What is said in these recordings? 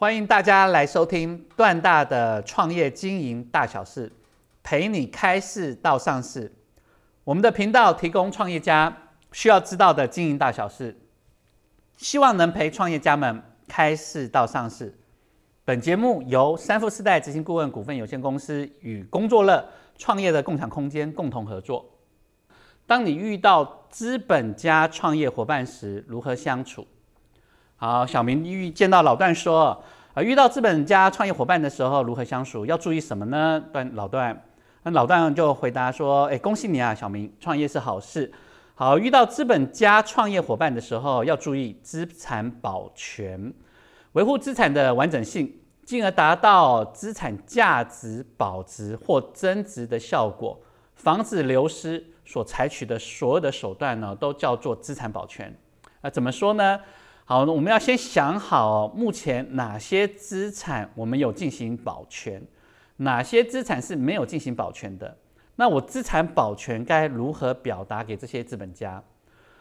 欢迎大家来收听段大的创业经营大小事，陪你开市到上市。我们的频道提供创业家需要知道的经营大小事，希望能陪创业家们开市到上市。本节目由三富四代执行顾问股份有限公司与工作乐创业的共享空间共同合作。当你遇到资本家创业伙伴时，如何相处？好，小明遇见到老段说，啊，遇到资本家创业伙伴的时候如何相处？要注意什么呢？段老段，那老段就回答说，哎，恭喜你啊，小明，创业是好事。好，遇到资本家创业伙伴的时候，要注意资产保全，维护资产的完整性，进而达到资产价值保值或增值的效果，防止流失。所采取的所有的手段呢，都叫做资产保全。啊，怎么说呢？好，那我们要先想好目前哪些资产我们有进行保全，哪些资产是没有进行保全的。那我资产保全该如何表达给这些资本家？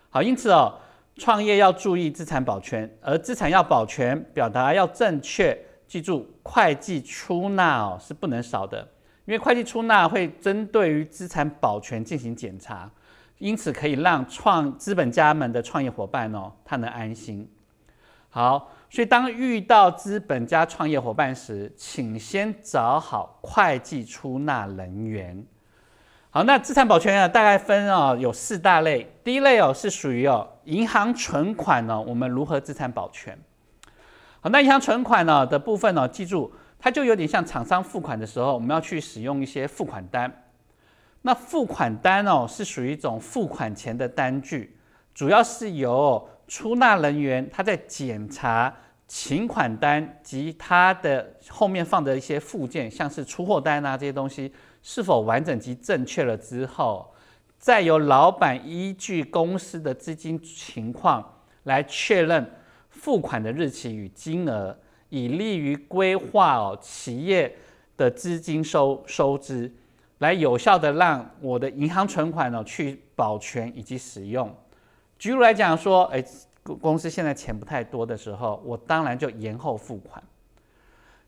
好，因此哦，创业要注意资产保全，而资产要保全，表达要正确。记住，会计出纳哦是不能少的，因为会计出纳会针对于资产保全进行检查，因此可以让创资本家们的创业伙伴哦，他能安心。好，所以当遇到资本家创业伙伴时，请先找好会计出纳人员。好，那资产保全啊，大概分哦有四大类。第一类哦是属于哦银行存款呢，我们如何资产保全？好，那银行存款呢的部分呢，记住它就有点像厂商付款的时候，我们要去使用一些付款单。那付款单哦是属于一种付款前的单据，主要是由出纳人员他在检查请款单及他的后面放的一些附件，像是出货单啊这些东西是否完整及正确了之后，再由老板依据公司的资金情况来确认付款的日期与金额，以利于规划哦企业的资金收收支，来有效的让我的银行存款呢去保全以及使用。举例来讲说，哎，公司现在钱不太多的时候，我当然就延后付款。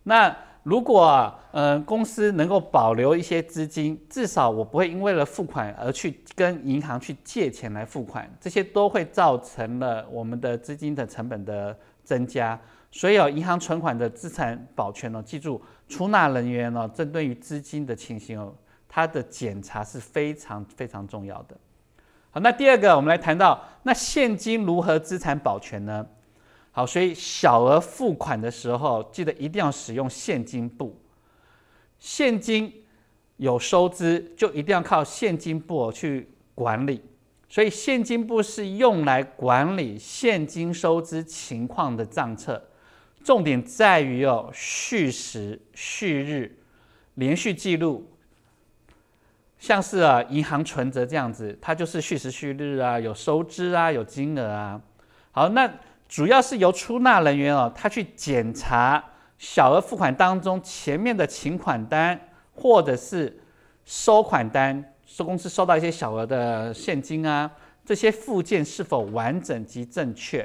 那如果呃公司能够保留一些资金，至少我不会因为了付款而去跟银行去借钱来付款，这些都会造成了我们的资金的成本的增加。所以哦，银行存款的资产保全哦，记住出纳人员哦，针对于资金的情形哦，它的检查是非常非常重要的。好，那第二个，我们来谈到那现金如何资产保全呢？好，所以小额付款的时候，记得一定要使用现金部。现金有收支，就一定要靠现金部去管理。所以现金部是用来管理现金收支情况的账册，重点在于哦，续时、续日、连续记录。像是啊，银行存折这样子，它就是续时续日啊，有收支啊，有金额啊。好，那主要是由出纳人员哦，他去检查小额付款当中前面的请款单或者是收款单，收公司收到一些小额的现金啊，这些附件是否完整及正确。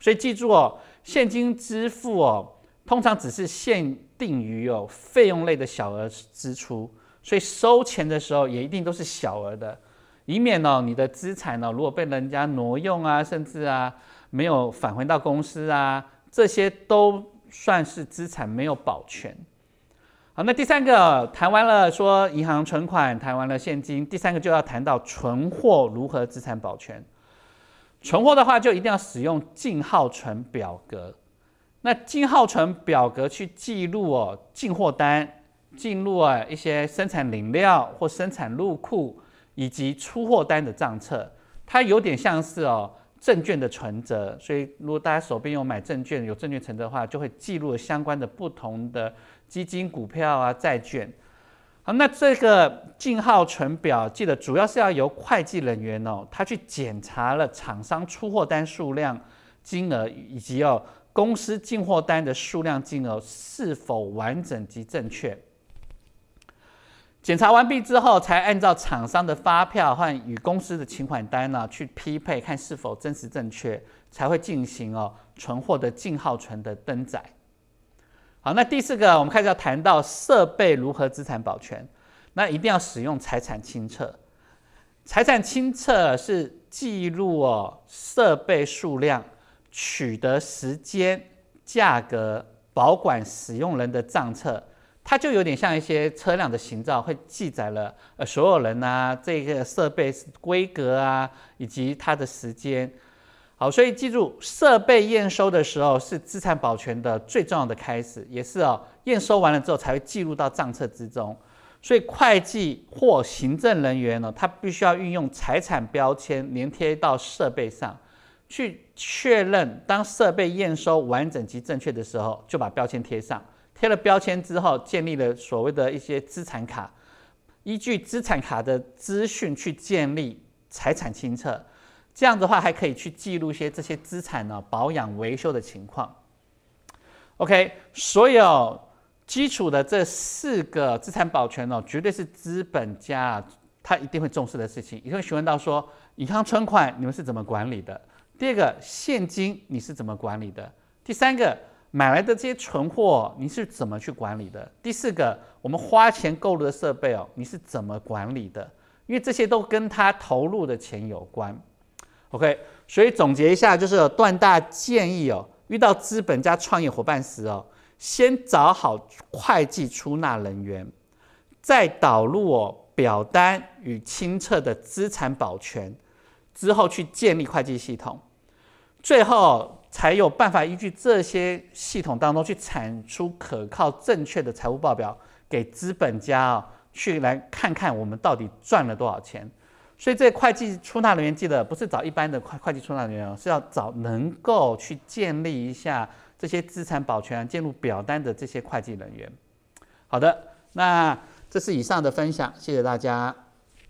所以记住哦，现金支付哦，通常只是限定于哦费用类的小额支出。所以收钱的时候也一定都是小额的，以免呢你的资产呢如果被人家挪用啊，甚至啊没有返回到公司啊，这些都算是资产没有保全。好，那第三个谈完了说银行存款，谈完了现金，第三个就要谈到存货如何资产保全。存货的话就一定要使用进号存表格，那进号存表格去记录哦进货单。进入啊一些生产领料或生产入库以及出货单的账册，它有点像是哦证券的存折，所以如果大家手边有买证券、有证券存折的话，就会记录相关的不同的基金、股票啊、债券。好，那这个进号存表，记得主要是要由会计人员哦，他去检查了厂商出货单数量、金额以及哦公司进货单的数量、金额是否完整及正确。检查完毕之后，才按照厂商的发票和与公司的请款单呢去匹配，看是否真实正确，才会进行哦存货的进号存的登载。好，那第四个，我们开始要谈到设备如何资产保全，那一定要使用财产清册。财产清册是记录哦设备数量、取得时间、价格、保管使用人的账册。它就有点像一些车辆的行照，会记载了呃所有人啊，这个设备规格啊，以及它的时间。好，所以记住，设备验收的时候是资产保全的最重要的开始，也是哦验收完了之后才会记录到账册之中。所以会计或行政人员呢，他必须要运用财产标签粘贴到设备上，去确认当设备验收完整及正确的时候，就把标签贴上。贴了标签之后，建立了所谓的一些资产卡，依据资产卡的资讯去建立财产清册，这样的话还可以去记录一些这些资产呢保养维修的情况。OK，所有基础的这四个资产保全哦，绝对是资本家他一定会重视的事情。一定会询问到说，银行存款你们是怎么管理的？第二个，现金你是怎么管理的？第三个。买来的这些存货，你是怎么去管理的？第四个，我们花钱购入的设备哦，你是怎么管理的？因为这些都跟他投入的钱有关。OK，所以总结一下，就是段大建议哦，遇到资本家创业伙伴时哦，先找好会计出纳人员，再导入哦表单与清册的资产保全，之后去建立会计系统，最后。才有办法依据这些系统当中去产出可靠、正确的财务报表，给资本家啊去来看看我们到底赚了多少钱。所以这会计出纳人员记得不是找一般的会会计出纳人员哦，是要找能够去建立一下这些资产保全、建入表单的这些会计人员。好的，那这是以上的分享，谢谢大家。